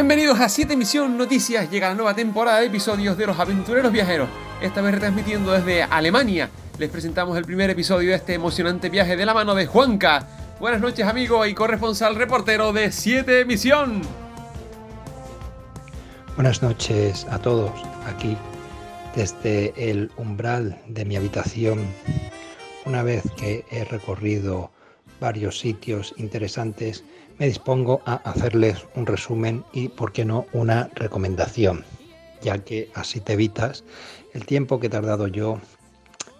Bienvenidos a 7 Misión Noticias. Llega la nueva temporada de episodios de Los Aventureros Viajeros. Esta vez retransmitiendo desde Alemania. Les presentamos el primer episodio de este emocionante viaje de la mano de Juanca. Buenas noches, amigo y corresponsal reportero de 7 Misión. Buenas noches a todos. Aquí, desde el umbral de mi habitación, una vez que he recorrido varios sitios interesantes, me dispongo a hacerles un resumen y, por qué no, una recomendación, ya que así te evitas el tiempo que he tardado yo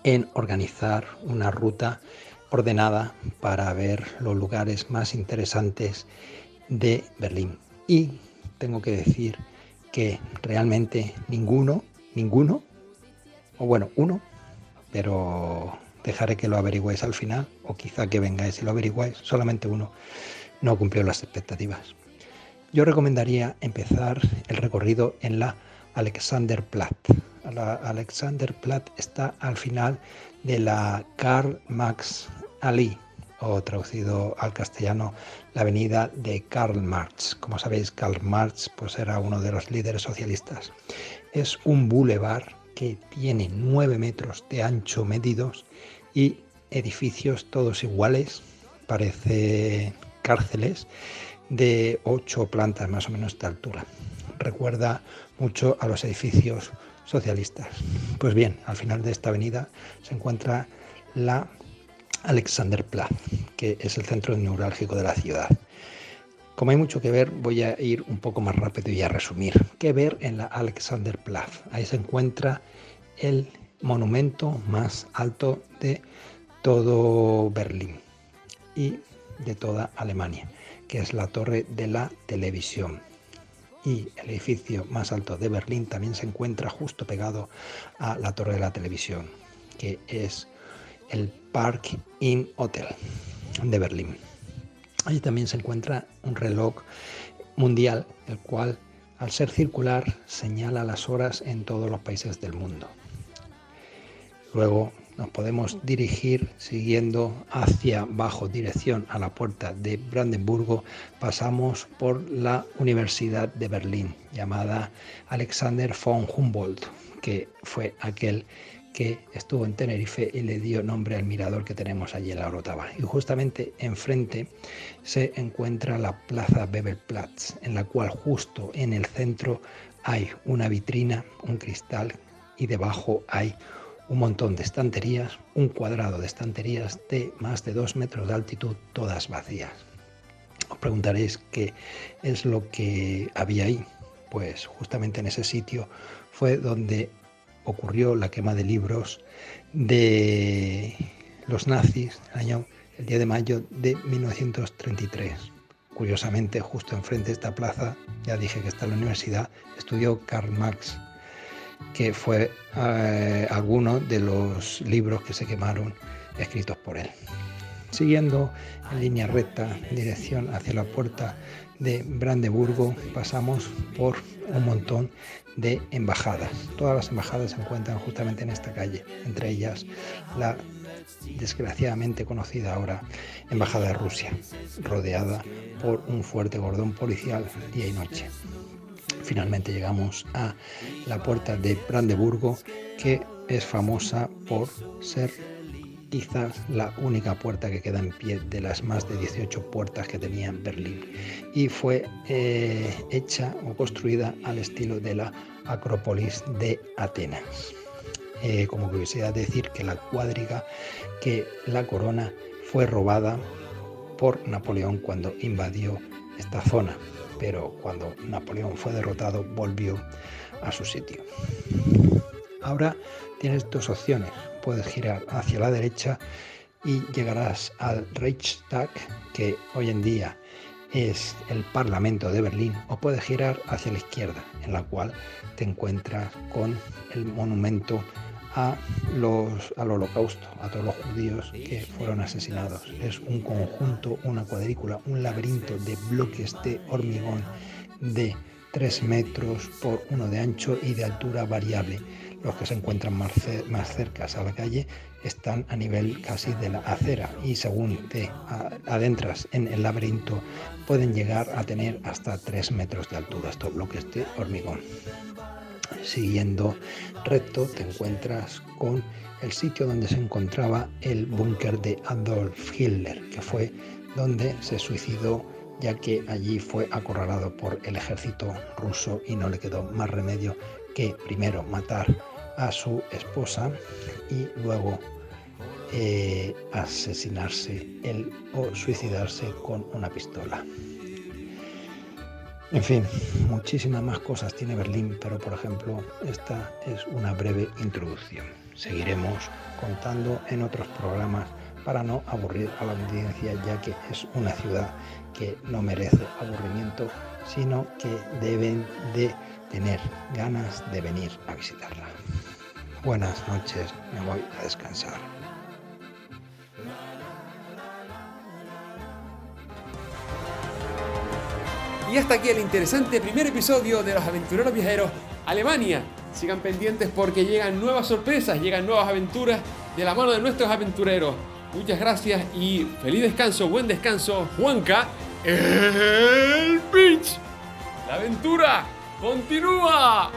en organizar una ruta ordenada para ver los lugares más interesantes de Berlín. Y tengo que decir que realmente ninguno, ninguno, o bueno, uno, pero dejaré que lo averigüéis al final, o quizá que vengáis y lo averigüéis, solamente uno no cumplió las expectativas. Yo recomendaría empezar el recorrido en la Alexanderplatz. La Alexanderplatz está al final de la Karl Max Ali, o traducido al castellano, la avenida de Karl Marx. Como sabéis, Karl Marx pues, era uno de los líderes socialistas. Es un bulevar que tiene nueve metros de ancho medidos y edificios todos iguales, parece cárceles de ocho plantas más o menos de altura. Recuerda mucho a los edificios socialistas. Pues bien, al final de esta avenida se encuentra la Alexanderplatz, que es el centro neurálgico de la ciudad. Como hay mucho que ver, voy a ir un poco más rápido y a resumir. ¿Qué ver en la Alexanderplatz? Ahí se encuentra el monumento más alto de todo Berlín y de toda Alemania, que es la Torre de la Televisión. Y el edificio más alto de Berlín también se encuentra justo pegado a la Torre de la Televisión, que es el Park Inn Hotel de Berlín. Allí también se encuentra un reloj mundial, el cual, al ser circular, señala las horas en todos los países del mundo. Luego nos podemos dirigir siguiendo hacia bajo dirección a la puerta de Brandenburgo, pasamos por la Universidad de Berlín, llamada Alexander von Humboldt, que fue aquel que estuvo en Tenerife y le dio nombre al mirador que tenemos allí en la Orotava. Y justamente enfrente se encuentra la Plaza Bebelplatz, en la cual justo en el centro hay una vitrina, un cristal y debajo hay un montón de estanterías, un cuadrado de estanterías de más de dos metros de altitud, todas vacías. Os preguntaréis qué es lo que había ahí. Pues justamente en ese sitio fue donde ocurrió la quema de libros de los nazis el, año, el día de mayo de 1933. Curiosamente, justo enfrente de esta plaza, ya dije que está la universidad, estudió Karl Marx que fue eh, alguno de los libros que se quemaron escritos por él. Siguiendo en línea recta dirección hacia la puerta de Brandeburgo, pasamos por un montón de embajadas. Todas las embajadas se encuentran justamente en esta calle, entre ellas la desgraciadamente conocida ahora Embajada de Rusia, rodeada por un fuerte cordón policial día y noche. Finalmente llegamos a la puerta de Brandeburgo, que es famosa por ser quizás la única puerta que queda en pie de las más de 18 puertas que tenía Berlín y fue eh, hecha o construida al estilo de la Acrópolis de Atenas. Eh, como curiosidad decir que la cuadriga que la corona fue robada por Napoleón cuando invadió esta zona pero cuando Napoleón fue derrotado volvió a su sitio. Ahora tienes dos opciones. Puedes girar hacia la derecha y llegarás al Reichstag, que hoy en día es el Parlamento de Berlín, o puedes girar hacia la izquierda, en la cual te encuentras con el monumento a los, al holocausto, a todos los judíos que fueron asesinados. Es un conjunto, una cuadrícula, un laberinto de bloques de hormigón de 3 metros por uno de ancho y de altura variable. Los que se encuentran más, más cerca a la calle están a nivel casi de la acera y según te adentras en el laberinto pueden llegar a tener hasta 3 metros de altura estos bloques de hormigón. Siguiendo recto te encuentras con el sitio donde se encontraba el búnker de Adolf Hitler, que fue donde se suicidó ya que allí fue acorralado por el ejército ruso y no le quedó más remedio que primero matar a su esposa y luego eh, asesinarse él o suicidarse con una pistola. En fin, muchísimas más cosas tiene Berlín, pero por ejemplo esta es una breve introducción. Seguiremos contando en otros programas para no aburrir a la audiencia, ya que es una ciudad que no merece aburrimiento, sino que deben de tener ganas de venir a visitarla. Buenas noches, me voy a descansar. Y hasta aquí el interesante primer episodio de Los Aventureros Viajeros Alemania. Sigan pendientes porque llegan nuevas sorpresas, llegan nuevas aventuras de la mano de nuestros aventureros. Muchas gracias y feliz descanso, buen descanso, Juanca, el Beach. La aventura continúa.